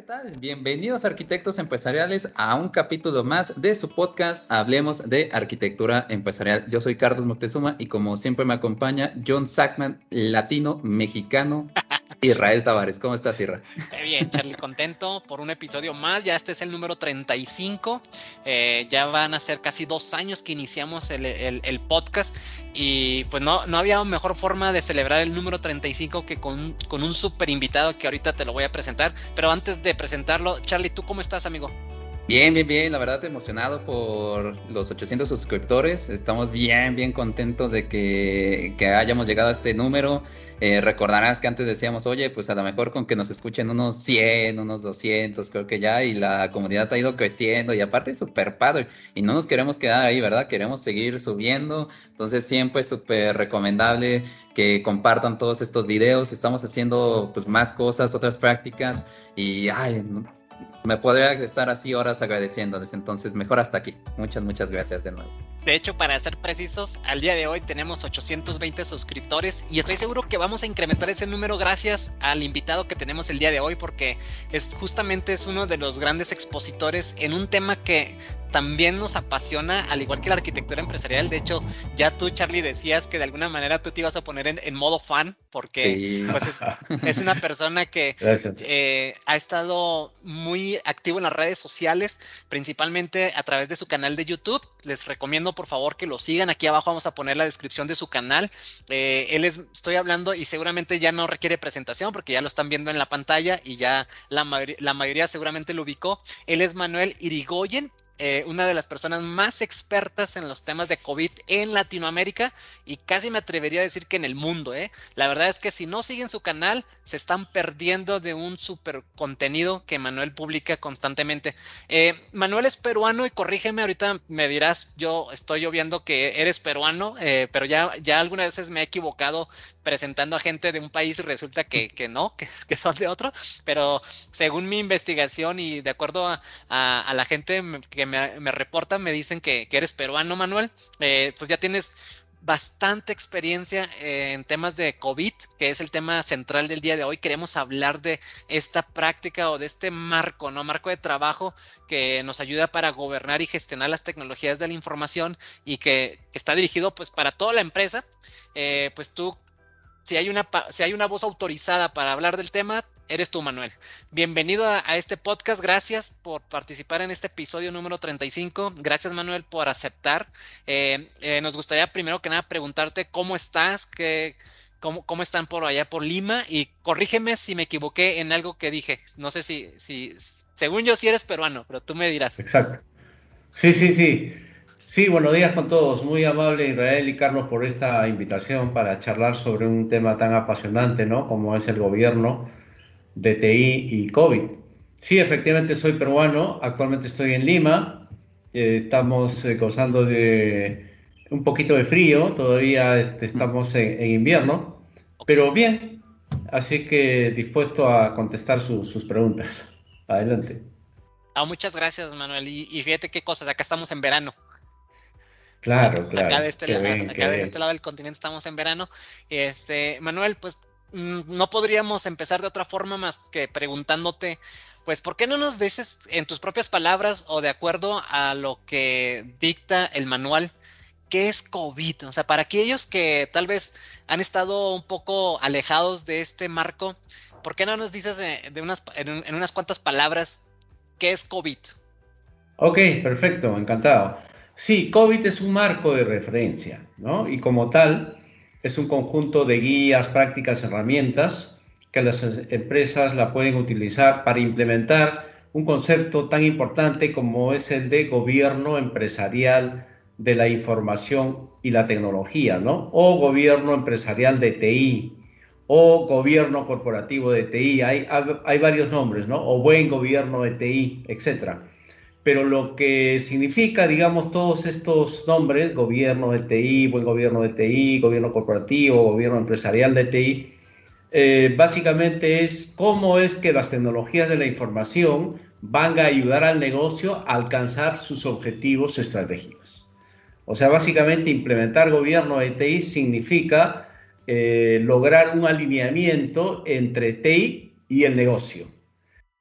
¿qué tal? Bienvenidos arquitectos empresariales a un capítulo más de su podcast Hablemos de Arquitectura Empresarial. Yo soy Carlos Moctezuma y como siempre me acompaña John Sackman, latino, mexicano, Israel Tavares. ¿Cómo estás, Israel? Bien, Charlie, contento por un episodio más. Ya este es el número 35. Eh, ya van a ser casi dos años que iniciamos el, podcast y pues no, no había mejor forma de celebrar el número 35 que con, con un super invitado que ahorita te lo voy a presentar. Pero antes de presentarlo, Charlie, ¿tú cómo estás, amigo? Bien, bien, bien, la verdad emocionado por los 800 suscriptores, estamos bien, bien contentos de que, que hayamos llegado a este número. Eh, recordarás que antes decíamos, oye, pues a lo mejor con que nos escuchen unos 100, unos 200, creo que ya, y la comunidad ha ido creciendo y aparte súper padre, y no nos queremos quedar ahí, ¿verdad? Queremos seguir subiendo, entonces siempre es súper recomendable que compartan todos estos videos, estamos haciendo pues más cosas, otras prácticas, y ay, me podría estar así horas agradeciéndoles, entonces mejor hasta aquí. Muchas, muchas gracias de nuevo. De hecho, para ser precisos, al día de hoy tenemos 820 suscriptores y estoy seguro que vamos a incrementar ese número gracias al invitado que tenemos el día de hoy porque es justamente es uno de los grandes expositores en un tema que también nos apasiona, al igual que la arquitectura empresarial. De hecho, ya tú, Charlie, decías que de alguna manera tú te ibas a poner en, modo fan, porque pues, es, una persona que eh, ha estado muy activo en las redes sociales, principalmente a través de su canal de YouTube. Les recomiendo, por favor, que lo sigan. Aquí abajo vamos a poner la descripción de su canal. Eh, él es, estoy hablando y seguramente ya no requiere presentación porque ya lo están viendo en la pantalla y ya la, la mayoría seguramente lo ubicó. Él es Manuel Irigoyen eh, una de las personas más expertas en los temas de COVID en Latinoamérica y casi me atrevería a decir que en el mundo. ¿eh? La verdad es que si no siguen su canal, se están perdiendo de un super contenido que Manuel publica constantemente. Eh, Manuel es peruano y corrígeme, ahorita me dirás, yo estoy viendo que eres peruano, eh, pero ya, ya algunas veces me he equivocado presentando a gente de un país y resulta que, que no, que, son de otro, pero según mi investigación y de acuerdo a, a la gente que me, reportan, me dicen que, eres peruano, Manuel. Eh, pues ya tienes bastante experiencia en temas de COVID, que es el tema central del día de hoy. Queremos hablar de esta práctica o de este marco, ¿no? Marco de trabajo que nos ayuda para gobernar y gestionar las tecnologías de la información y que, está dirigido pues para toda la empresa. Eh, pues tú, si hay, una, si hay una voz autorizada para hablar del tema, eres tú, Manuel. Bienvenido a, este podcast. Gracias por participar en este episodio número 35. Gracias, Manuel, por aceptar. Eh, eh, nos gustaría primero que nada preguntarte cómo estás, qué, cómo, cómo, están por allá por Lima y corrígeme si me equivoqué en algo que dije. No sé si, si según yo sí eres peruano, pero tú me dirás. Exacto. Sí, sí, sí. Sí, buenos días con todos. Muy amable Israel y Carlos por esta invitación para charlar sobre un tema tan apasionante, ¿no? Como es el gobierno DTI y COVID. Sí, efectivamente soy peruano, actualmente estoy en Lima, eh, estamos eh, gozando de un poquito de frío, todavía este, estamos en, invierno, pero bien, así que dispuesto a contestar sus preguntas. Adelante. Ah, muchas gracias, Manuel. Y, fíjate qué cosas, acá estamos en verano. Claro, claro. Acá de este, de este lado del continente estamos en verano. Este, Manuel, pues Mm, no podríamos empezar de otra forma más que preguntándote, pues, ¿por qué no nos dices en tus propias palabras o de acuerdo a lo que dicta el manual, qué es COVID? O sea, para aquellos que tal vez han estado un poco alejados de este marco, ¿por qué no nos dices de unas, en, unas cuantas palabras qué es COVID? Ok, perfecto, encantado. Sí, COVID es un marco de referencia, ¿no? Y como tal, es un conjunto de guías, prácticas, herramientas que las empresas la pueden utilizar para implementar un concepto tan importante como es el de gobierno empresarial de la información y la tecnología, ¿no? O gobierno empresarial de TI, o gobierno corporativo de TI, hay, hay varios nombres, ¿no? O buen gobierno de TI, etcétera pero lo que significa, digamos, todos estos nombres, gobierno de TI, buen gobierno de TI, gobierno corporativo, gobierno empresarial de TI, eh, básicamente es cómo es que las tecnologías de la información van a ayudar al negocio a alcanzar sus objetivos estratégicos. O sea, básicamente implementar gobierno de TI significa eh, lograr un alineamiento entre TI y el negocio.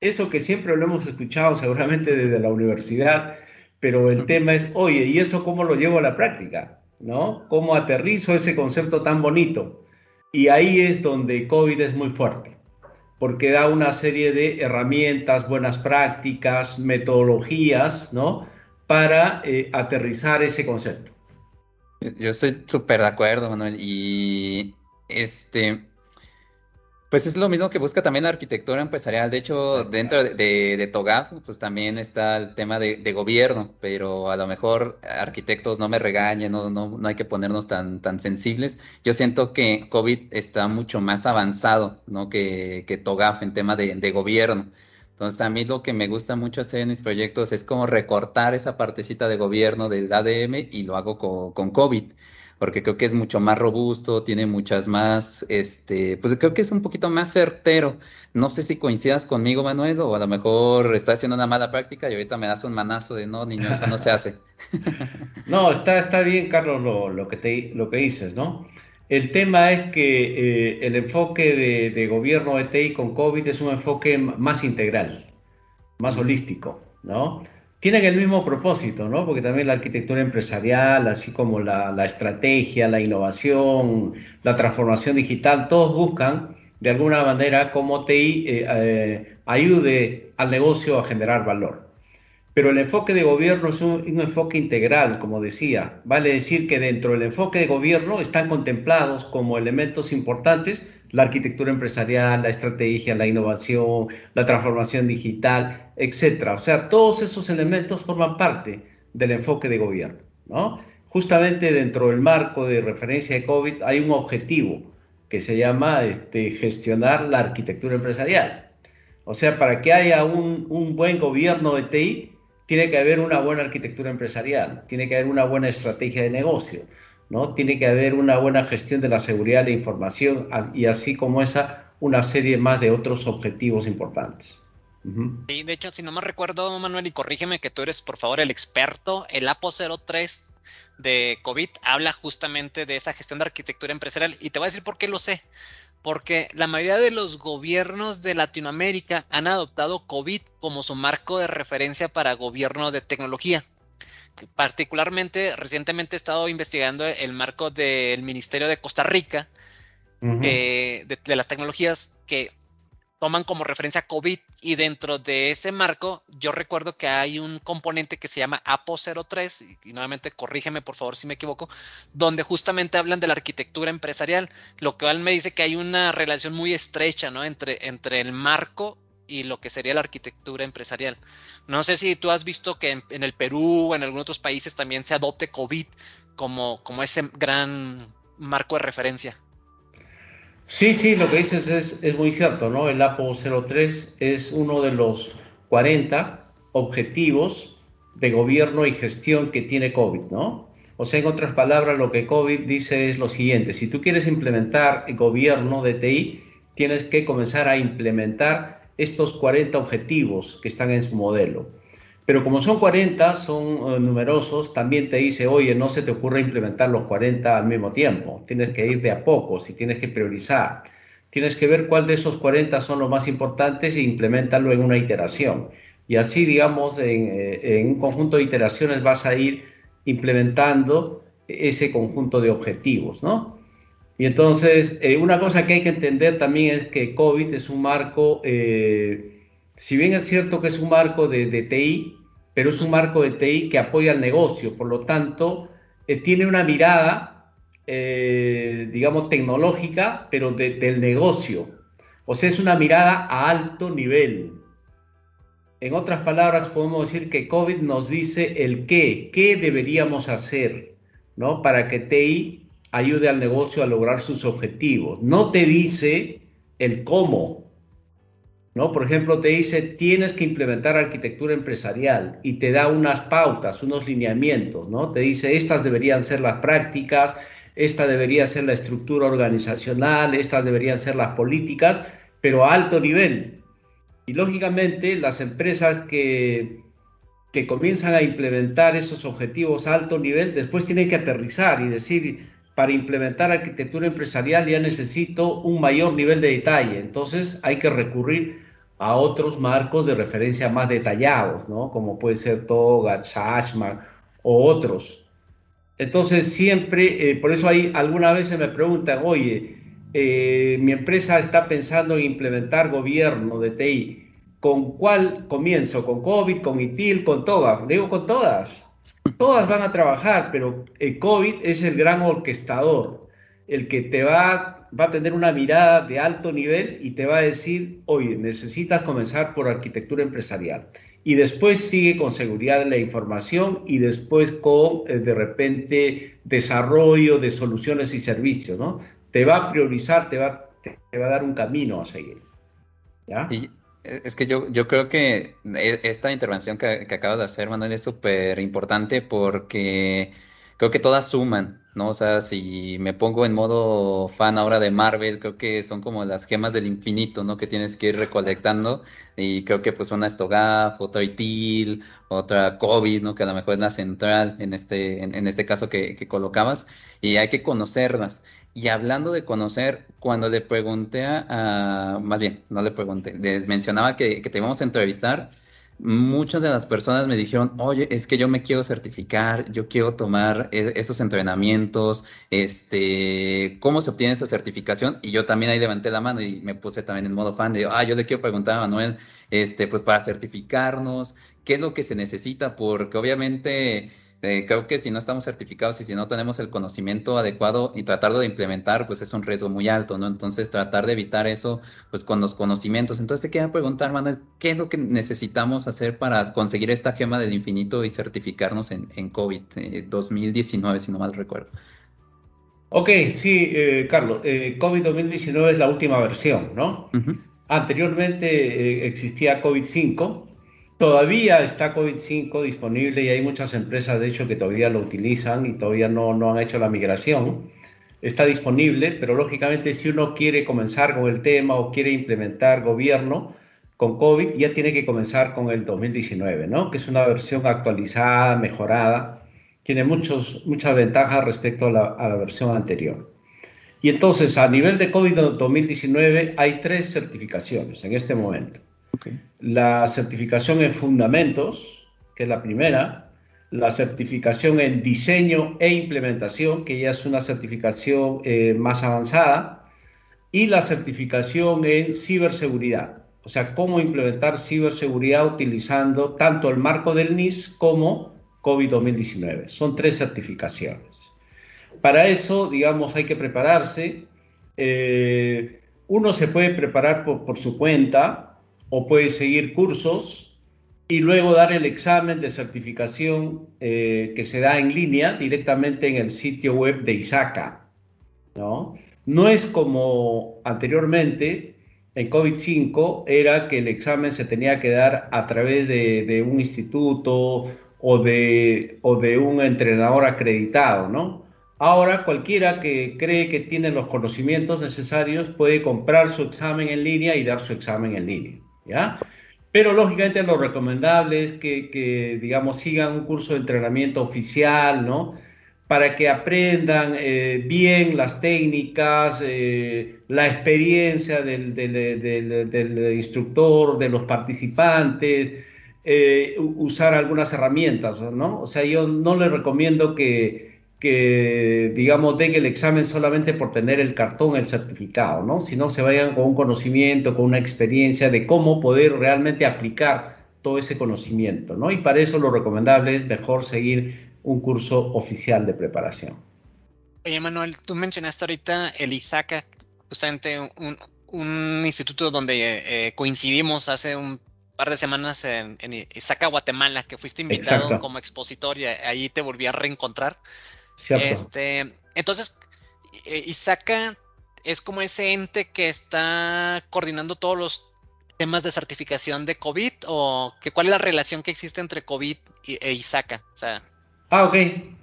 Eso que siempre lo hemos escuchado seguramente desde la universidad, pero el tema es, oye, ¿y eso cómo lo llevo a la práctica? ¿No? ¿Cómo aterrizo ese concepto tan bonito? Y ahí es donde COVID es muy fuerte, porque da una serie de herramientas, buenas prácticas, metodologías, ¿no? Para eh, aterrizar ese concepto. Yo estoy súper de acuerdo, Manuel. Y este, pues es lo mismo que busca también la arquitectura empresarial. De hecho, dentro de, de, TOGAF, pues también está el tema de, gobierno, pero a lo mejor arquitectos no me regañen, no, no, no hay que ponernos tan, tan sensibles. Yo siento que COVID está mucho más avanzado ¿no? que, que TOGAF en tema de, gobierno. Entonces, a mí lo que me gusta mucho hacer en mis proyectos es como recortar esa partecita de gobierno del ADM y lo hago con, con COVID porque creo que es mucho más robusto, tiene muchas más, este, pues creo que es un poquito más certero. No sé si coincidas conmigo, Manuel, o a lo mejor está haciendo una mala práctica y ahorita me das un manazo de no, niño, eso no se hace. no, está, está bien, Carlos, lo, que te, lo que dices, ¿no? El tema es que eh, el enfoque de, de, gobierno de TI con COVID es un enfoque más integral, más holístico, ¿no? Tienen el mismo propósito, ¿no? Porque también la arquitectura empresarial, así como la, estrategia, la innovación, la transformación digital, todos buscan de alguna manera cómo TI eh, eh, ayude al negocio a generar valor. Pero el enfoque de gobierno es un, un, enfoque integral, como decía. Vale decir que dentro del enfoque de gobierno están contemplados como elementos importantes la arquitectura empresarial, la estrategia, la innovación, la transformación digital, etcétera. O sea, todos esos elementos forman parte del enfoque de gobierno, ¿no? Justamente dentro del marco de referencia de COVID hay un objetivo que se llama este, gestionar la arquitectura empresarial. O sea, para que haya un, un buen gobierno de TI, tiene que haber una buena arquitectura empresarial, tiene que haber una buena estrategia de negocio, ¿no? Tiene que haber una buena gestión de la seguridad de la información y así como esa, una serie más de otros objetivos importantes. Sí, de hecho, si no me recuerdo, Manuel, y corrígeme que tú eres, por favor, el experto, el APO 03 de COVID habla justamente de esa gestión de arquitectura empresarial y te voy a decir por qué lo sé. Porque la mayoría de los gobiernos de Latinoamérica han adoptado COVID como su marco de referencia para gobierno de tecnología particularmente recientemente he estado investigando el marco del Ministerio de Costa Rica de, las tecnologías que toman como referencia COVID y dentro de ese marco yo recuerdo que hay un componente que se llama APO03 y, nuevamente corrígeme por favor si me equivoco, donde justamente hablan de la arquitectura empresarial, lo cual me dice que hay una relación muy estrecha ¿no? entre, entre el marco y lo que sería la arquitectura empresarial. No sé si tú has visto que en, el Perú o en algunos otros países también se adopte COVID como, como ese gran marco de referencia. Sí, sí, lo que dices es, muy cierto, ¿no? El APO 03 es uno de los 40 objetivos de gobierno y gestión que tiene COVID, ¿no? O sea, en otras palabras, lo que COVID dice es lo siguiente, si tú quieres implementar el gobierno de TI, tienes que comenzar a implementar estos 40 objetivos que están en su modelo. Pero como son 40, son eh, numerosos, también te dice, oye, no se te ocurre implementar los 40 al mismo tiempo, tienes que ir de a poco, si tienes que priorizar. Tienes que ver cuál de esos 40 son los más importantes e implementarlo en una iteración. Y así, digamos, eh, en un conjunto de iteraciones vas a ir implementando ese conjunto de objetivos, ¿no? Y entonces, eh, una cosa que hay que entender también es que COVID es un marco, eh, si bien es cierto que es un marco de, TI, pero es un marco de TI que apoya al negocio, por lo tanto, eh, tiene una mirada, digamos, tecnológica, pero del negocio. O sea, es una mirada a alto nivel. En otras palabras, podemos decir que COVID nos dice el qué, qué deberíamos hacer, ¿no? Para que TI ayude al negocio a lograr sus objetivos. No te dice el cómo. ¿no? Por ejemplo, te dice tienes que implementar arquitectura empresarial y te da unas pautas, unos lineamientos, ¿no? Te dice estas deberían ser las prácticas, esta debería ser la estructura organizacional, estas deberían ser las políticas, pero a alto nivel. Y lógicamente las empresas que, que comienzan a implementar esos objetivos a alto nivel después tienen que aterrizar y decir, para implementar arquitectura empresarial ya necesito un mayor nivel de detalle. Entonces hay que recurrir a otros marcos de referencia más detallados, ¿no? Como puede ser TOGA, Shashman o otros. Entonces siempre, eh, por eso hay algunas veces me preguntan, oye, eh, mi empresa está pensando en implementar gobierno de TI. ¿Con cuál comienzo? ¿Con COVID, con ITIL, con TOGA? Le digo con todas. Todas van a trabajar, pero el COVID es el gran orquestador, el que te va a tener una mirada de alto nivel y te va a decir, oye, necesitas comenzar por arquitectura empresarial. Y después sigue con seguridad de la información y después con, eh, de repente, desarrollo de soluciones y servicios, ¿no? Te va a priorizar, te va, a dar un camino a seguir. ¿Ya? Es que yo, yo creo que e, esta intervención que, que acabas de hacer, Manuel, es súper importante porque creo que todas suman, ¿no? O sea, si me pongo en modo fan ahora de Marvel, creo que son como las gemas del infinito, ¿no? Que tienes que ir recolectando. Y creo que pues una Estogaf, otra ITIL, otra COVID, ¿no? Que a lo mejor es la central en este, en, este caso que, que, colocabas. Y hay que conocerlas. Y hablando de conocer, cuando le pregunté a, más bien, no le pregunté, les mencionaba que, que te íbamos a entrevistar, muchas de las personas me dijeron, oye, es que yo me quiero certificar, yo quiero tomar e-, estos entrenamientos, este, ¿cómo se obtiene esa certificación? Y yo también ahí levanté la mano y me puse también en modo fan de, ah, yo le quiero preguntar a Manuel, este, pues para certificarnos, ¿qué es lo que se necesita? Porque obviamente eh, creo que si no estamos certificados y si no tenemos el conocimiento adecuado y tratarlo de implementar, pues es un riesgo muy alto, ¿no? Entonces, tratar de evitar eso, pues con los conocimientos. Entonces, te quería preguntar, Manuel, ¿qué es lo que necesitamos hacer para conseguir esta gema del infinito y certificarnos en, en COVID 2019, eh, si no mal recuerdo? Ok, sí, eh, Carlos, COVID 2019 es la última versión, ¿no? Anteriormente existía COVID 5 Todavía está COVID-5 disponible y hay muchas empresas, de hecho, que todavía lo utilizan y todavía no, no han hecho la migración. Está disponible, pero lógicamente si uno quiere comenzar con el tema o quiere implementar gobierno con COVID, ya tiene que comenzar con el 2019, ¿no? Que es una versión actualizada, mejorada, tiene muchos, muchas ventajas respecto a la, a la versión anterior. Y entonces, a nivel de COVID 2019, hay tres certificaciones en este momento. La certificación en fundamentos, que es la primera, la certificación en diseño e implementación, que ya es una certificación eh, más avanzada, y la certificación en ciberseguridad, o sea, cómo implementar ciberseguridad utilizando tanto el marco del NIS como COVID-2019. Son tres certificaciones. Para eso, digamos, hay que prepararse. Eh, uno se puede preparar por su cuenta, o puede seguir cursos y luego dar el examen de certificación eh, que se da en línea directamente en el sitio web de ISACA. ¿no? no es como anteriormente, en COVID-5 era que el examen se tenía que dar a través de, un instituto o de, o de un entrenador acreditado, ¿no? Ahora cualquiera que cree que tiene los conocimientos necesarios puede comprar su examen en línea y dar su examen en línea. Pero lógicamente lo recomendable es que, digamos, sigan un curso de entrenamiento oficial, ¿no? Para que aprendan eh, bien las técnicas, eh, la experiencia del, instructor, de los participantes, eh, usar algunas herramientas, ¿no? O sea, yo no les recomiendo que, que, digamos, den el examen solamente por tener el cartón, el certificado, ¿no? Sino se vayan con un conocimiento, con una experiencia de cómo poder realmente aplicar todo ese conocimiento, ¿no? Y para eso lo recomendable es mejor seguir un curso oficial de preparación. Oye, Manuel, tú mencionaste ahorita el ISACA, justamente un, un instituto donde eh, coincidimos hace un par de semanas en, en ISACA, Guatemala, que fuiste invitado como expositor y ahí te volví a reencontrar. Este, entonces, eh, Isaka es como ese ente que está coordinando todos los temas de certificación de COVID o que cuál es la relación que existe entre COVID e Isaka. O sea, ah, ok.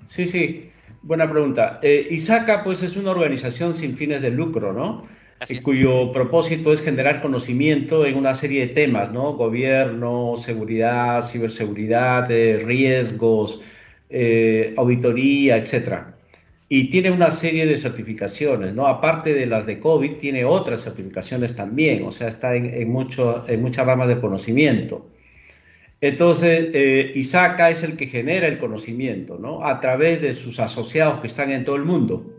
Sí, sí. Buena pregunta. Eh, Isaka, pues, es una organización sin fines de lucro, ¿no? Y cuyo propósito es generar conocimiento en una serie de temas, ¿no? Gobierno, seguridad, ciberseguridad, riesgos, eh, auditoría, etc. y tiene una serie de certificaciones, ¿no? Aparte de las de COVID, tiene otras certificaciones también, o sea, está en, mucho, en muchas ramas de conocimiento. Entonces, eh, ISACA es el que genera el conocimiento, ¿no? A través de sus asociados que están en todo el mundo.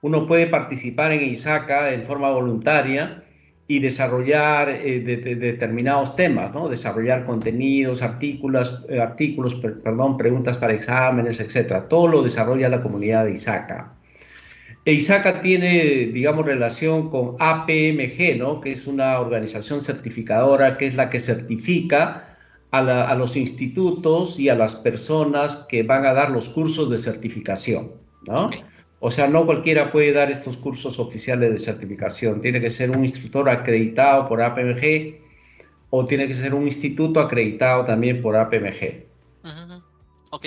Uno puede participar en ISACA en forma voluntaria y desarrollar eh, determinados temas, ¿no? Desarrollar contenidos, artículos, eh, artículos, perdón, preguntas para exámenes, etcétera. Todo lo desarrolla la comunidad de ISACA. E ISACA tiene, digamos, relación con APMG, ¿no? Que es una organización certificadora que es la que certifica a, los institutos y a las personas que van a dar los cursos de certificación, ¿no? O sea, no cualquiera puede dar estos cursos oficiales de certificación. Tiene que ser un instructor acreditado por APMG o tiene que ser un instituto acreditado también por APMG. Ok.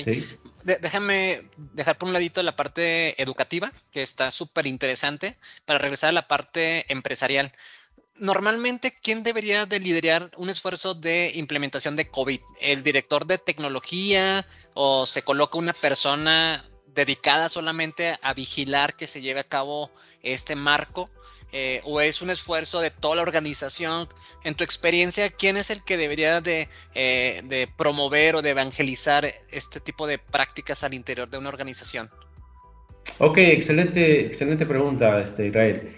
Déjame dejar por un ladito la parte educativa, que está súper interesante, para regresar a la parte empresarial normalmente, ¿quién debería de liderar un esfuerzo de implementación de COVID? ¿El director de tecnología o se coloca una persona dedicada solamente a vigilar que se lleve a cabo este marco? Eh, ¿O es un esfuerzo de toda la organización? En tu experiencia, ¿quién es el que debería de, eh, de promover o de evangelizar este tipo de prácticas al interior de una organización? Ok, excelente, excelente pregunta, este, Israel.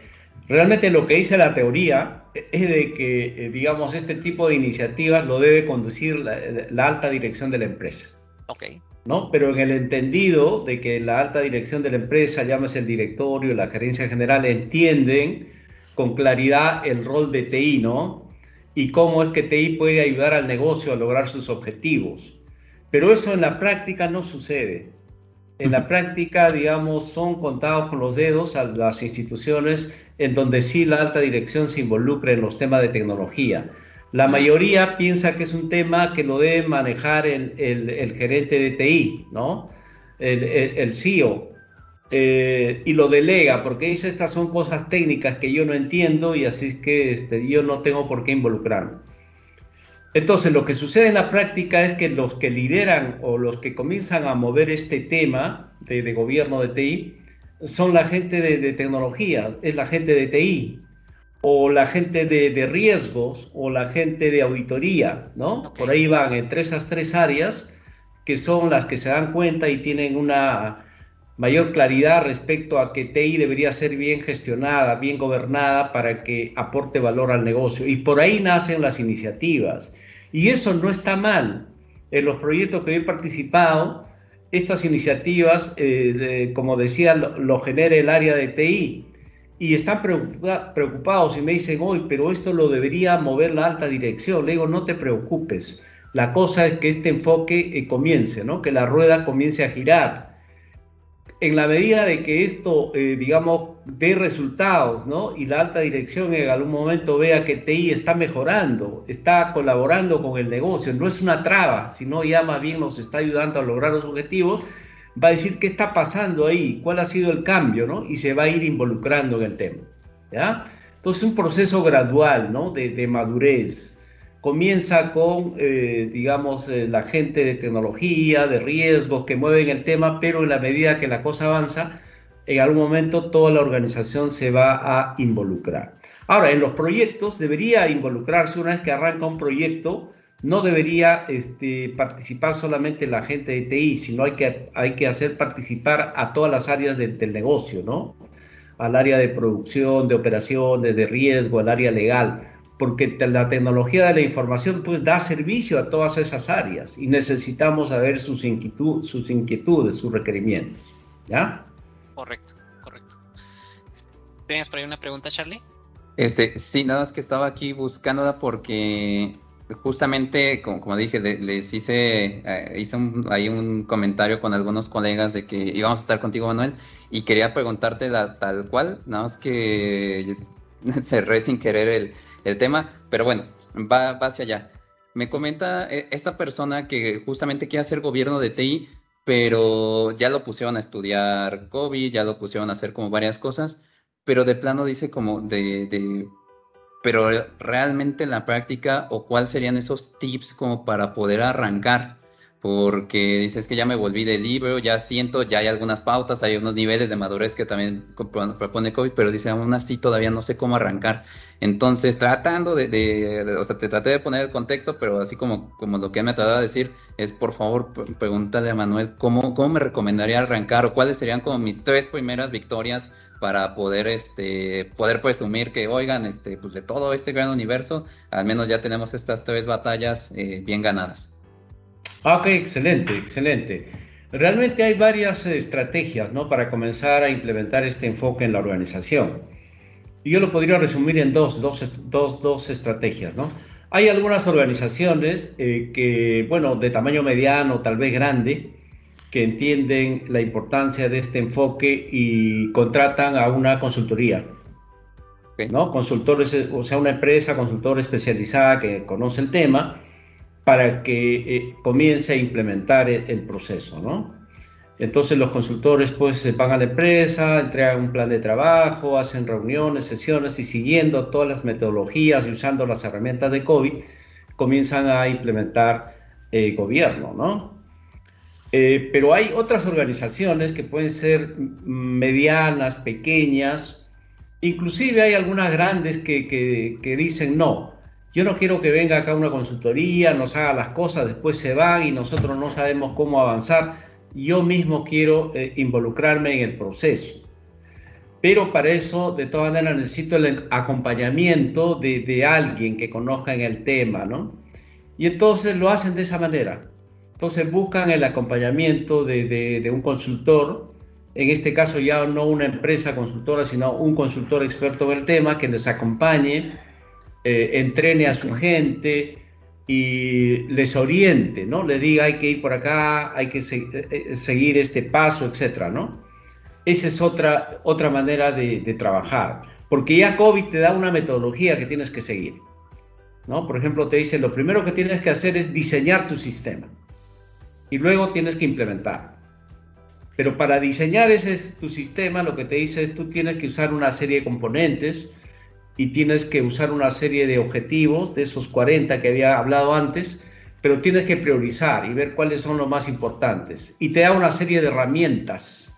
Realmente lo que dice la teoría es de que, eh, digamos, este tipo de iniciativas lo debe conducir la, alta dirección de la empresa. Ok. ¿No? Pero en el entendido de que la alta dirección de la empresa, llámese el directorio, la gerencia general, entienden con claridad el rol de TI, ¿no? Y cómo es que TI puede ayudar al negocio a lograr sus objetivos. Pero eso en la práctica no sucede. En la práctica, digamos, son contados con los dedos a las instituciones en donde sí la alta dirección se involucra en los temas de tecnología. La mayoría piensa que es un tema que lo debe manejar el, gerente de TI, ¿no? El, CEO. Eh, y lo delega porque dice estas son cosas técnicas que yo no entiendo y así es que este, yo no tengo por qué involucrarme. Entonces lo que sucede en la práctica es que los que lideran o los que comienzan a mover este tema de, de gobierno de TI son la gente de, tecnología, es la gente de TI, o la gente de, riesgos, o la gente de auditoría, ¿no? Por ahí van entre esas tres áreas que son las que se dan cuenta y tienen una mayor claridad respecto a que TI debería ser bien gestionada, bien gobernada para que aporte valor al negocio. Y por ahí nacen las iniciativas. Y eso no está mal. En los proyectos que he participado, estas iniciativas, eh, como decía, lo, genera el área de TI y están preocupados y me dicen, hoy, pero esto lo debería mover la alta dirección. Le digo, no te preocupes. La cosa es que este enfoque eh, comience, ¿no? que la rueda comience a girar en la medida de que esto, eh, digamos, dé resultados, ¿no? Y la alta dirección en algún momento vea que TI está mejorando, está colaborando con el negocio, no es una traba, sino ya más bien nos está ayudando a lograr los objetivos, va a decir qué está pasando ahí, cuál ha sido el cambio, ¿no? Y se va a ir involucrando en el tema, ¿ya? Entonces, un proceso gradual, ¿no? De, madurez comienza con, eh, digamos, eh, la gente de tecnología, de riesgos que mueven el tema, pero en la medida que la cosa avanza, en algún momento toda la organización se va a involucrar. Ahora, en los proyectos debería involucrarse, una vez que arranca un proyecto, no debería este, participar solamente la gente de TI, sino hay que, hay que hacer participar a todas las áreas del negocio, ¿no? Al área de producción, de operaciones, de riesgo, al área legal porque la tecnología de la información pues da servicio a todas esas áreas y necesitamos saber sus, sus inquietudes, sus requerimientos. ¿Ya? Correcto, correcto. ¿Tienes por ahí una pregunta, Charlie? Este, sí, nada más que estaba aquí buscándola porque justamente, como, dije, les hice, eh, hice un, ahí un comentario con algunos colegas de que íbamos a estar contigo, Manuel, y quería preguntarte tal cual, nada más que cerré sin querer el, el tema, pero bueno, va, hacia allá. Me comenta eh, esta persona que justamente quiere hacer gobierno de TI, pero ya lo pusieron a estudiar COVID, ya lo pusieron a hacer como varias cosas, pero de plano dice como de pero realmente en la práctica o cuáles serían esos tips como para poder arrancar, porque dices que ya me volví del libro, ya siento, ya hay algunas pautas, hay unos niveles de madurez que también propone COVID, pero dice, aún así todavía no sé cómo arrancar. Entonces, tratando de, o sea, te traté de poner el contexto, pero así como, como lo que me trataba de decir, es por favor, pregúntale a Manuel, ¿cómo, ¿cómo me recomendaría arrancar o cuáles serían como mis tres primeras victorias para poder este poder presumir que oigan este pues de todo este gran universo al menos ya tenemos estas tres batallas eh, bien ganadas ok, excelente, excelente. Realmente hay varias estrategias ¿no? para comenzar a implementar este enfoque en la organización. Yo lo podría resumir en dos, dos, dos, dos estrategias. ¿no? Hay algunas organizaciones eh, que, bueno, de tamaño mediano, tal vez grande, que entienden la importancia de este enfoque y contratan a una consultoría. ¿no? Consultores, o sea, una empresa consultora especializada que conoce el tema para que eh, comience a implementar el, proceso, ¿no? Entonces los consultores pues se van a la empresa, entregan un plan de trabajo, hacen reuniones, sesiones y siguiendo todas las metodologías y usando las herramientas de COVID, comienzan a implementar el gobierno, ¿no? Eh, pero hay otras organizaciones que pueden ser medianas, pequeñas, inclusive hay algunas grandes que, que dicen no, yo no quiero que venga acá una consultoría, nos haga las cosas, después se van y nosotros no sabemos cómo avanzar. Yo mismo quiero eh, involucrarme en el proceso. Pero para eso, de todas maneras, necesito el acompañamiento de, alguien que conozca en el tema, ¿no? Y entonces lo hacen de esa manera. Entonces buscan el acompañamiento de, de un consultor, en este caso ya no una empresa consultora, sino un consultor experto en el tema que les acompañe eh, entrene a su gente y les oriente, ¿no? Le diga hay que ir por acá, hay que eh, eh, seguir este paso, etcétera, ¿no? Esa es otra, otra manera de, trabajar, porque ya COVID te da una metodología que tienes que seguir, ¿no? Por ejemplo, te dice, lo primero que tienes que hacer es diseñar tu sistema y luego tienes que implementar. Pero para diseñar ese tu sistema, lo que te dice es tú tienes que usar una serie de componentes, y tienes que usar una serie de objetivos, de esos 40 que había hablado antes, pero tienes que priorizar y ver cuáles son los más importantes. Y te da una serie de herramientas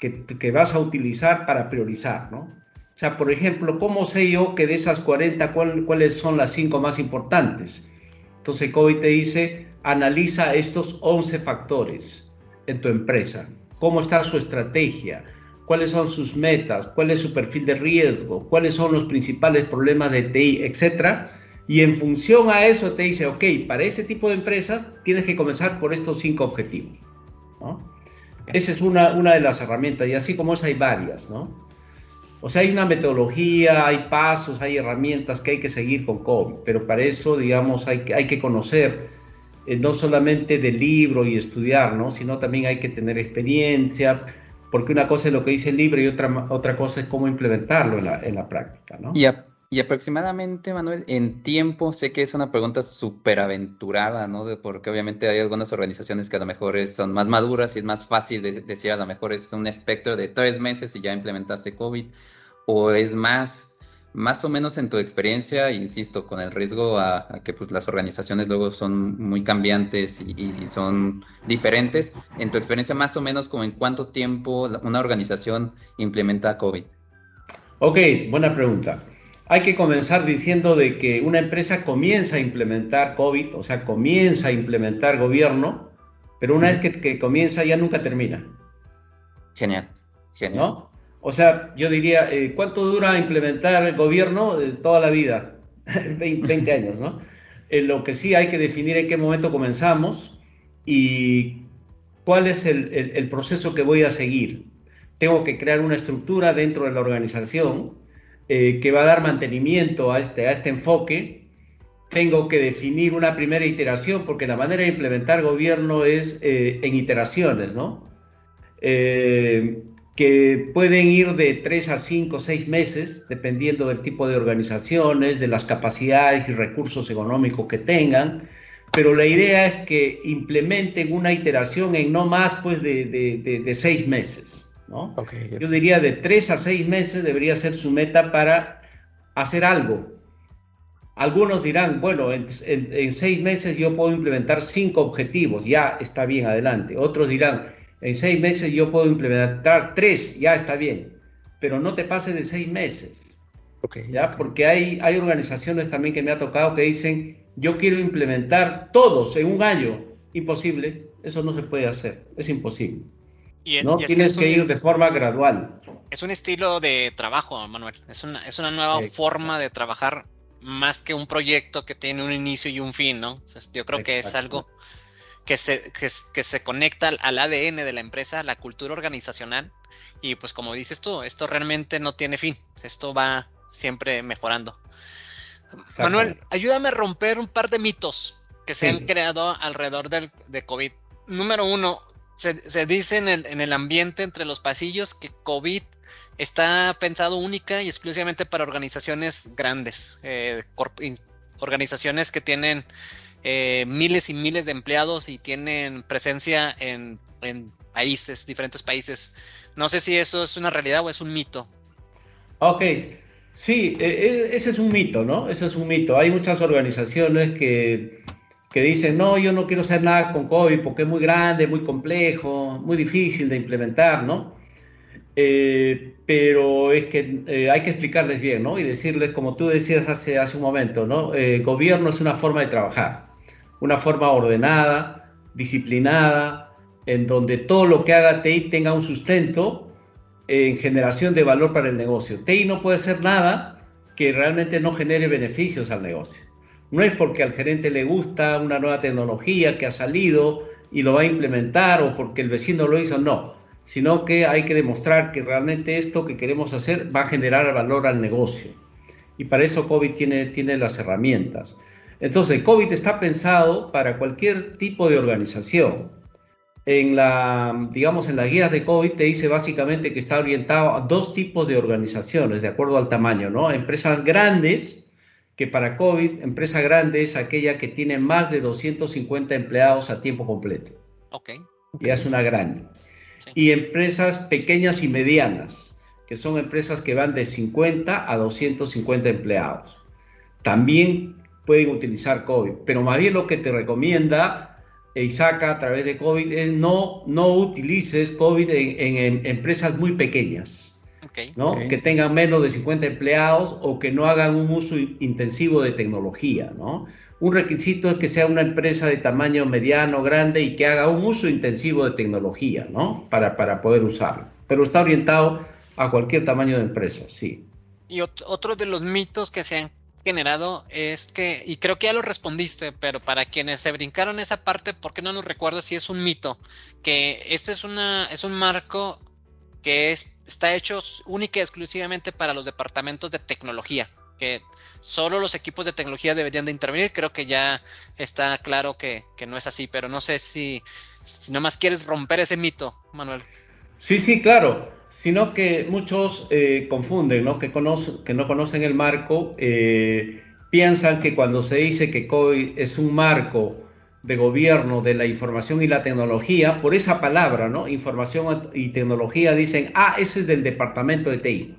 que, que vas a utilizar para priorizar, ¿no? O sea, por ejemplo, ¿cómo sé yo que de esas 40 cuáles son las 5 más importantes? Entonces, COVID te dice, analiza estos 11 factores en tu empresa. ¿Cómo está su estrategia? cuáles son sus metas, cuál es su perfil de riesgo, cuáles son los principales problemas de TI, etcétera. Y en función a eso te dice, ok, para ese tipo de empresas tienes que comenzar por estos cinco objetivos. Esa es una, una de las herramientas y así como esa hay varias, ¿no? O sea, hay una metodología, hay pasos, hay herramientas que hay que seguir con COVID, pero para eso, digamos, hay que, hay que conocer eh, no solamente del libro y estudiar, ¿no? Sino también hay que tener experiencia, porque una cosa es lo que dice el libro y otra, otra cosa es cómo implementarlo en la, práctica, ¿no? Y, aproximadamente, Manuel, en tiempo, sé que es una pregunta súper aventurada, ¿no? Porque obviamente hay algunas organizaciones que a lo mejor son más maduras y es más fácil de, decir, a lo mejor es un espectro de tres meses y ya implementaste COVID, o es más más o menos en tu experiencia, insisto, con el riesgo a, que pues, las organizaciones luego son muy cambiantes y, son diferentes, en tu experiencia más o menos como en cuánto tiempo una organización implementa COVID. Ok, buena pregunta. Hay que comenzar diciendo de que una empresa comienza a implementar COVID, o sea, comienza a implementar gobierno, pero una vez que, que comienza ya nunca termina. Genial, genial. ¿No? O sea, yo diría, eh, ¿cuánto dura implementar el gobierno? Eh, toda la vida, 20, años, ¿no? Eh, lo que sí hay que definir en qué momento comenzamos y cuál es el, proceso que voy a seguir. Tengo que crear una estructura dentro de la organización que va a dar mantenimiento a este, a este enfoque. Tengo que definir una primera iteración porque la manera de implementar gobierno es en iteraciones, ¿no? Que pueden ir de 3 a 5 o 6 meses, dependiendo del tipo de organizaciones, de las capacidades y recursos económicos que tengan, pero la idea es que implementen una iteración en no más pues, de, de, 6 meses. ¿no? Yo diría de 3 a 6 meses debería ser su meta para hacer algo. Algunos dirán, bueno, en, seis meses yo puedo implementar cinco objetivos, ya está bien, adelante. Otros dirán, en seis meses yo puedo implementar tres, ya está bien. Pero no te pases de seis meses. ¿ya? Porque hay, hay organizaciones también que me ha tocado que dicen, yo quiero implementar todos en un año. Imposible, eso no se puede hacer, es imposible. no tienes que, ir de forma gradual. Es un estilo de trabajo, Manuel. Es una, es una nueva forma de trabajar más que un proyecto que tiene un inicio y un fin, ¿no? yo creo que es algo que se, que, se conecta al ADN de la empresa, a la cultura organizacional. Y pues como dices tú, esto realmente no tiene fin. Esto va siempre mejorando. Manuel, ayúdame a romper un par de mitos que se han creado alrededor del, de COVID. Número uno, se, dice en el, en el, ambiente entre los pasillos que COVID está pensado única y exclusivamente para organizaciones grandes, eh, organizaciones que tienen eh, miles y miles de empleados y tienen presencia en, países, diferentes países. No sé si eso es una realidad o es un mito. Ok, sí, e, e, ese es un mito, ¿no? Ese es un mito. Hay muchas organizaciones que, que dicen, no, yo no quiero hacer nada con COVID porque es muy grande, muy complejo, muy difícil de implementar, ¿no? Eh, pero es que eh, hay que explicarles bien, ¿no? Y decirles, como tú decías hace, hace un momento, ¿no? Eh, gobierno es una forma de trabajar, una forma ordenada, disciplinada, en donde todo lo que haga TI tenga un sustento en generación de valor para el negocio. TI no puede ser nada que realmente no genere beneficios al negocio. No es porque al gerente le gusta una nueva tecnología que ha salido y lo va a implementar o porque el vecino lo hizo, no sino que hay que demostrar que realmente esto que queremos hacer va a generar valor al negocio. Y para eso COVID tiene, tiene las herramientas. Entonces, COVID está pensado para cualquier tipo de organización. En la, digamos, en la guía de COVID te dice básicamente que está orientado a dos tipos de organizaciones, de acuerdo al tamaño, ¿no? Empresas grandes, que para COVID, empresa grande es aquella que tiene más de 250 empleados a tiempo completo. Ok. Y es una grande y empresas pequeñas y medianas, que son empresas que van de 50 a 250 empleados. También pueden utilizar COVID, pero más bien lo que te recomienda Isaac a través de COVID es no, no utilices COVID en, empresas muy pequeñas. ¿no? que tengan menos de 50 empleados o que no hagan un uso intensivo de tecnología. ¿no? un requisito es que sea una empresa de tamaño mediano, grande y que haga un uso intensivo de tecnología, ¿no? Para, para poder usarlo. Pero está orientado a cualquier tamaño de empresa, sí. Y otro de los mitos que se han generado es que, y creo que ya lo respondiste, pero para quienes se brincaron esa parte, ¿por qué no nos recuerdas si es un mito? Que este es, una, es un marco que es, está hecho única y exclusivamente para los departamentos de tecnología que solo los equipos de tecnología deberían de intervenir. Creo que ya está claro que, no es así, pero no sé si, si más quieres romper ese mito, Manuel. Sí, sí, claro. Sino que muchos eh, confunden, ¿no? Que, que no conocen el marco, eh, piensan que cuando se dice que COI es un marco de gobierno de la información y la tecnología, por esa palabra, ¿no? Información y tecnología, dicen, ah, ese es del departamento de TI.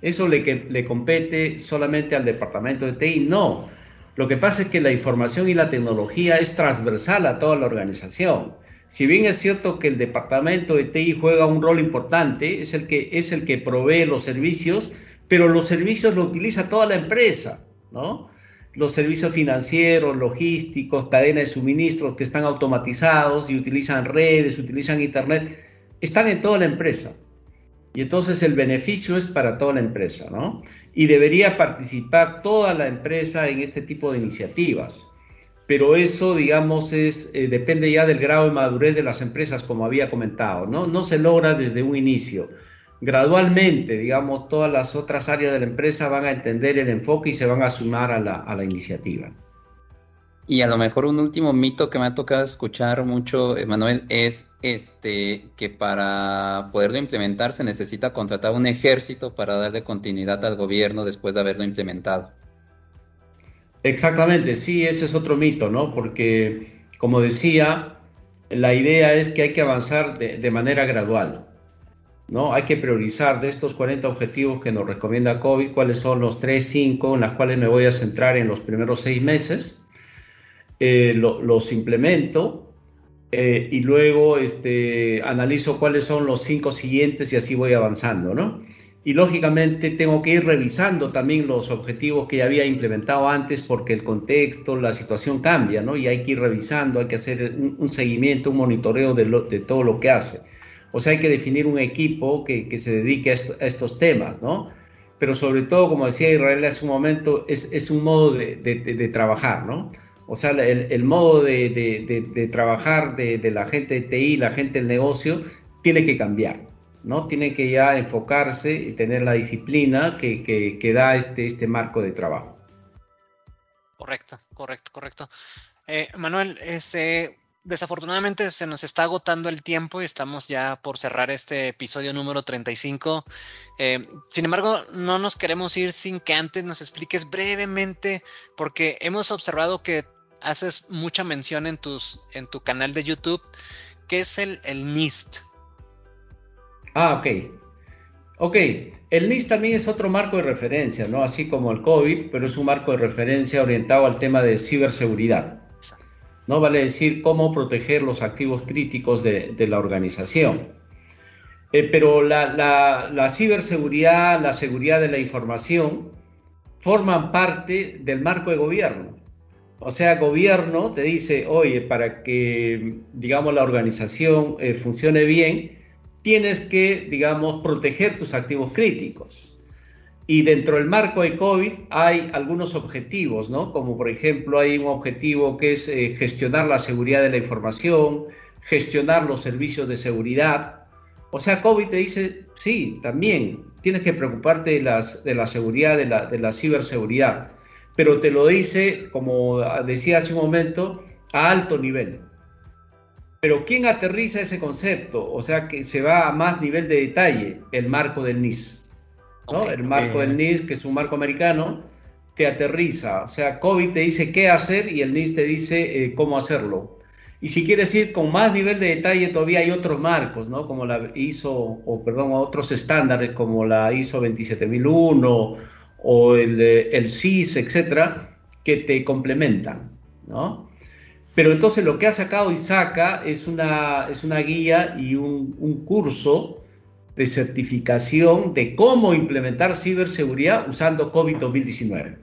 Eso le, que, le compete solamente al departamento de TI. No. Lo que pasa es que la información y la tecnología es transversal a toda la organización. Si bien es cierto que el departamento de TI juega un rol importante, es el que, es el que provee los servicios, pero los servicios lo utiliza toda la empresa, ¿no? Los servicios financieros, logísticos, cadenas de suministros que están automatizados y utilizan redes, utilizan internet, están en toda la empresa. Y entonces el beneficio es para toda la empresa, ¿no? Y debería participar toda la empresa en este tipo de iniciativas. Pero eso, digamos, es, eh, depende ya del grado de madurez de las empresas, como había comentado, ¿no? No se logra desde un inicio. Gradualmente, digamos, todas las otras áreas de la empresa van a entender el enfoque y se van a sumar a la, a la iniciativa. Y a lo mejor un último mito que me ha tocado escuchar mucho, Manuel, es este que para poderlo implementar se necesita contratar un ejército para darle continuidad al gobierno después de haberlo implementado. Exactamente, sí, ese es otro mito, ¿no? Porque, como decía, la idea es que hay que avanzar de, manera gradual. ¿no? Hay que priorizar de estos 40 objetivos que nos recomienda COVID, cuáles son los 3, 5 en las cuales me voy a centrar en los primeros seis meses. Eh, los implemento eh, y luego este, analizo cuáles son los cinco siguientes y así voy avanzando, ¿no? Y lógicamente tengo que ir revisando también los objetivos que ya había implementado antes porque el contexto, la situación cambia, ¿no? Y hay que ir revisando, hay que hacer un, seguimiento, un monitoreo de, de todo lo que hace. O sea, hay que definir un equipo que, que se dedique a, estos temas, ¿no? Pero sobre todo, como decía Israel hace un momento, es, es un modo de, de, de, trabajar, ¿no? O sea, el, el modo de, trabajar de, la gente de TI, la gente del negocio, tiene que cambiar, ¿no? Tiene que ya enfocarse y tener la disciplina que, que, da este, este marco de trabajo. Correcto, correcto, correcto. Eh, Manuel, este, desafortunadamente se nos está agotando el tiempo y estamos ya por cerrar este episodio número 35. Eh, sin embargo, no nos queremos ir sin que antes nos expliques brevemente, porque hemos observado que haces mucha mención en, tus, en tu canal de YouTube, que es el, el NIST. Ah, ok. Ok, el NIST también es otro marco de referencia, ¿no? Así como el COVID, pero es un marco de referencia orientado al tema de ciberseguridad. ¿no? Vale decir cómo proteger los activos críticos de, la organización. Eh, pero la, ciberseguridad, la seguridad de la información, forman parte del marco de gobierno. O sea, gobierno te dice, oye, para que, digamos, la organización eh, funcione bien, tienes que, digamos, proteger tus activos críticos. Y dentro del marco de COVID hay algunos objetivos, ¿no? Como por ejemplo hay un objetivo que es eh, gestionar la seguridad de la información, gestionar los servicios de seguridad. O sea, COVID te dice, sí, también tienes que preocuparte de, las, de la seguridad, de la, de la ciberseguridad, pero te lo dice, como decía hace un momento, a alto nivel. Pero ¿quién aterriza ese concepto? O sea, que se va a más nivel de detalle, el marco del NIS el marco del NIS, que es un marco americano, te aterriza. O sea, COVID te dice qué hacer y el NIS te dice eh, cómo hacerlo. Y si quieres ir con más nivel de detalle, todavía hay otros marcos, ¿no? Como la ISO, o perdón, otros estándares como la ISO 27001 o el, el CIS, etcétera, que te complementan, ¿no? Pero entonces lo que ha sacado ISACA es una, es una guía y un, un curso de certificación de cómo implementar ciberseguridad usando COVID-2019.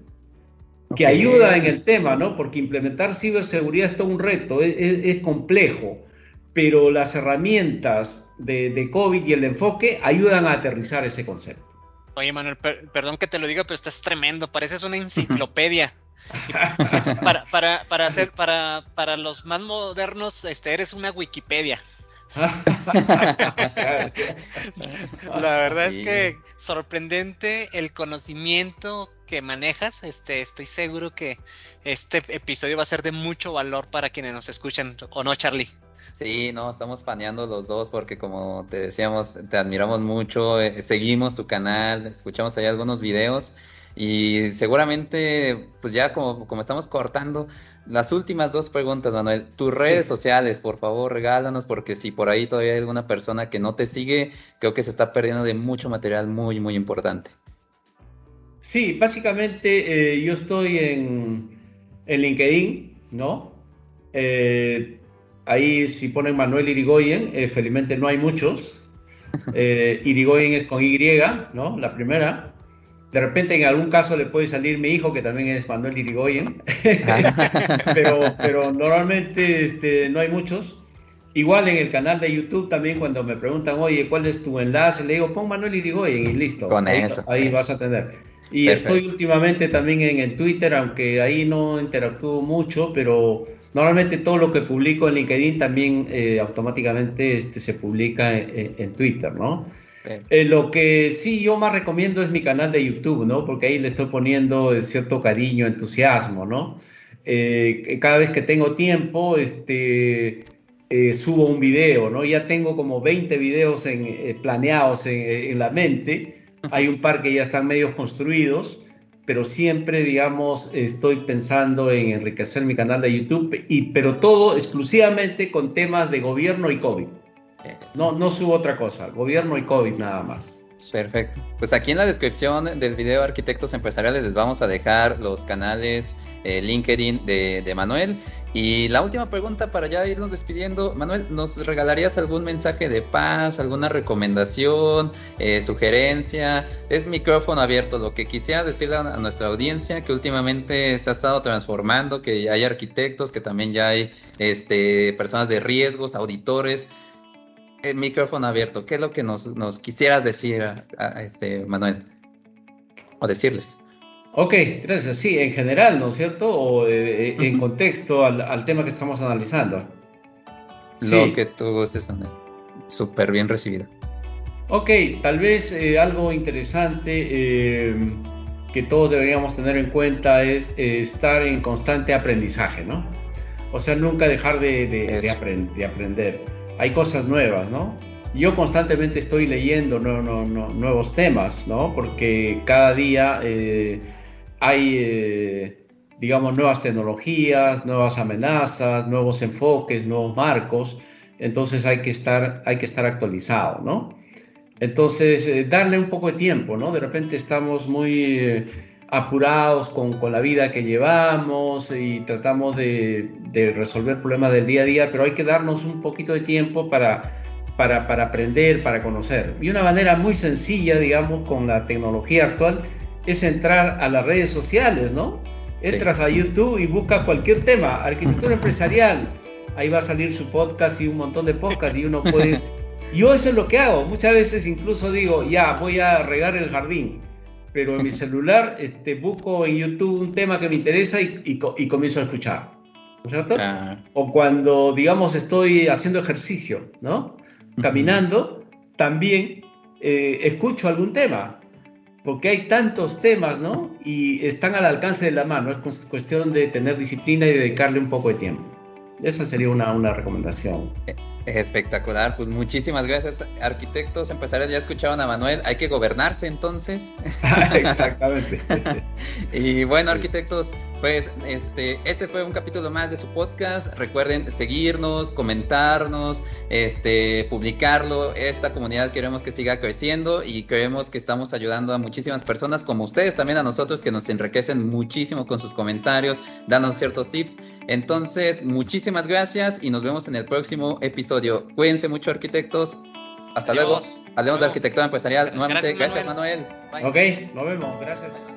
Que ayuda en el tema, ¿no? Porque implementar ciberseguridad es todo un reto, es, complejo, pero las herramientas de, COVID y el enfoque ayudan a aterrizar ese concepto. Oye, Manuel, perdón que te lo diga, pero estás tremendo, pareces una enciclopedia. Para, para, para, hacer, para, para los más modernos, este, eres una Wikipedia. La verdad es que sorprendente el conocimiento que manejas. Este, estoy seguro que este episodio va a ser de mucho valor para quienes nos escuchan, ¿o no, Charlie? Sí, no, estamos paneando los dos porque como te decíamos, te admiramos mucho, eh, seguimos tu canal, escuchamos ahí algunos videos y seguramente, pues ya como, como estamos cortando, las últimas dos preguntas, Manuel. Tus redes sociales, por favor, regálanos, porque si por ahí todavía hay alguna persona que no te sigue, creo que se está perdiendo de mucho material muy, muy importante. Sí, básicamente eh, yo estoy en, en LinkedIn, ¿no? Eh, ahí si ponen Manuel Irigoyen, eh, felizmente no hay muchos. Irigoyen es con Y, ¿no? La primera. De repente en algún caso le puede salir mi hijo, que también es Manuel Irigoyen, pero, pero normalmente este, no hay muchos. Igual en el canal de YouTube también cuando me preguntan, oye, ¿cuál es tu enlace? Le digo, pon Manuel Irigoyen y listo. Con ahí, eso. Ahí vas a tener. Y estoy últimamente también en, el Twitter, aunque ahí no interactúo mucho, pero normalmente todo lo que publico en LinkedIn también eh, automáticamente este, se publica en, en Twitter, ¿no? Eh, lo que sí yo más recomiendo es mi canal de YouTube, ¿no? Porque ahí le estoy poniendo cierto cariño, entusiasmo, ¿no? Eh, cada vez que tengo tiempo, este, eh, subo un video, ¿no? Ya tengo como 20 videos en, planeados en, la mente. Hay un par que ya están medio construidos, pero siempre, digamos, estoy pensando en enriquecer mi canal de YouTube, y, pero todo exclusivamente con temas de gobierno y COVID. No, no subo otra cosa, gobierno y COVID nada más. Perfecto. Pues aquí en la descripción del video Arquitectos Empresariales les vamos a dejar los canales eh, LinkedIn de, Manuel. Y la última pregunta para ya irnos despidiendo. Manuel, ¿nos regalarías algún mensaje de paz, alguna recomendación, eh, sugerencia? Es micrófono abierto. Lo que quisiera decirle a, nuestra audiencia, que últimamente se ha estado transformando, que hay arquitectos, que también ya hay este, personas de riesgos, auditores el micrófono abierto. ¿Qué es lo que nos, quisieras decir a, este Manuel? O decirles. Ok, gracias. Sí, en general, ¿no es cierto? O eh, en contexto al, tema que estamos analizando. Lo que tú gustes, Súper bien recibido. Ok, tal vez eh, algo interesante eh, que todos deberíamos tener en cuenta es estar en constante aprendizaje, ¿no? O sea, nunca dejar de, de aprender hay cosas nuevas, ¿no? Yo constantemente estoy leyendo nuevos temas, ¿no? Porque cada día eh, hay, eh, digamos, nuevas tecnologías, nuevas amenazas, nuevos enfoques, nuevos marcos. Entonces hay que estar, hay que estar actualizado, ¿no? Entonces, eh, darle un poco de tiempo, ¿no? De repente estamos muy apurados con, con, la vida que llevamos y tratamos de, de, resolver problemas del día a día, pero hay que darnos un poquito de tiempo para, para, para, aprender, para conocer. Y una manera muy sencilla, digamos, con la tecnología actual, es entrar a las redes sociales, ¿no? Entras a YouTube y buscas cualquier tema, arquitectura empresarial, ahí va a salir su podcast y un montón de podcasts y uno puede... Yo eso es lo que hago, muchas veces incluso digo, ya, voy a regar el jardín pero en mi celular este, busco en YouTube un tema que me interesa y, y, comienzo a escuchar. ¿No es cierto? Ah. O cuando, digamos, estoy haciendo ejercicio, ¿no? Caminando, también eh, escucho algún tema, porque hay tantos temas, ¿no? Y están al alcance de la mano. Es cuestión de tener disciplina y dedicarle un poco de tiempo. Esa sería una, una recomendación. Espectacular, pues muchísimas gracias arquitectos, empresarios, ya escucharon a Manuel, hay que gobernarse entonces. Exactamente. y bueno arquitectos, pues este, este fue un capítulo más de su podcast. Recuerden seguirnos, comentarnos, este, publicarlo. Esta comunidad queremos que siga creciendo y creemos que estamos ayudando a muchísimas personas como ustedes, también a nosotros que nos enriquecen muchísimo con sus comentarios, dándonos ciertos tips. Entonces, muchísimas gracias y nos vemos en el próximo episodio. Cuídense mucho arquitectos. Hasta luego. Hablemos de arquitectura empresarial. Nuevamente, gracias, Manuel. Ok, nos vemos. Gracias.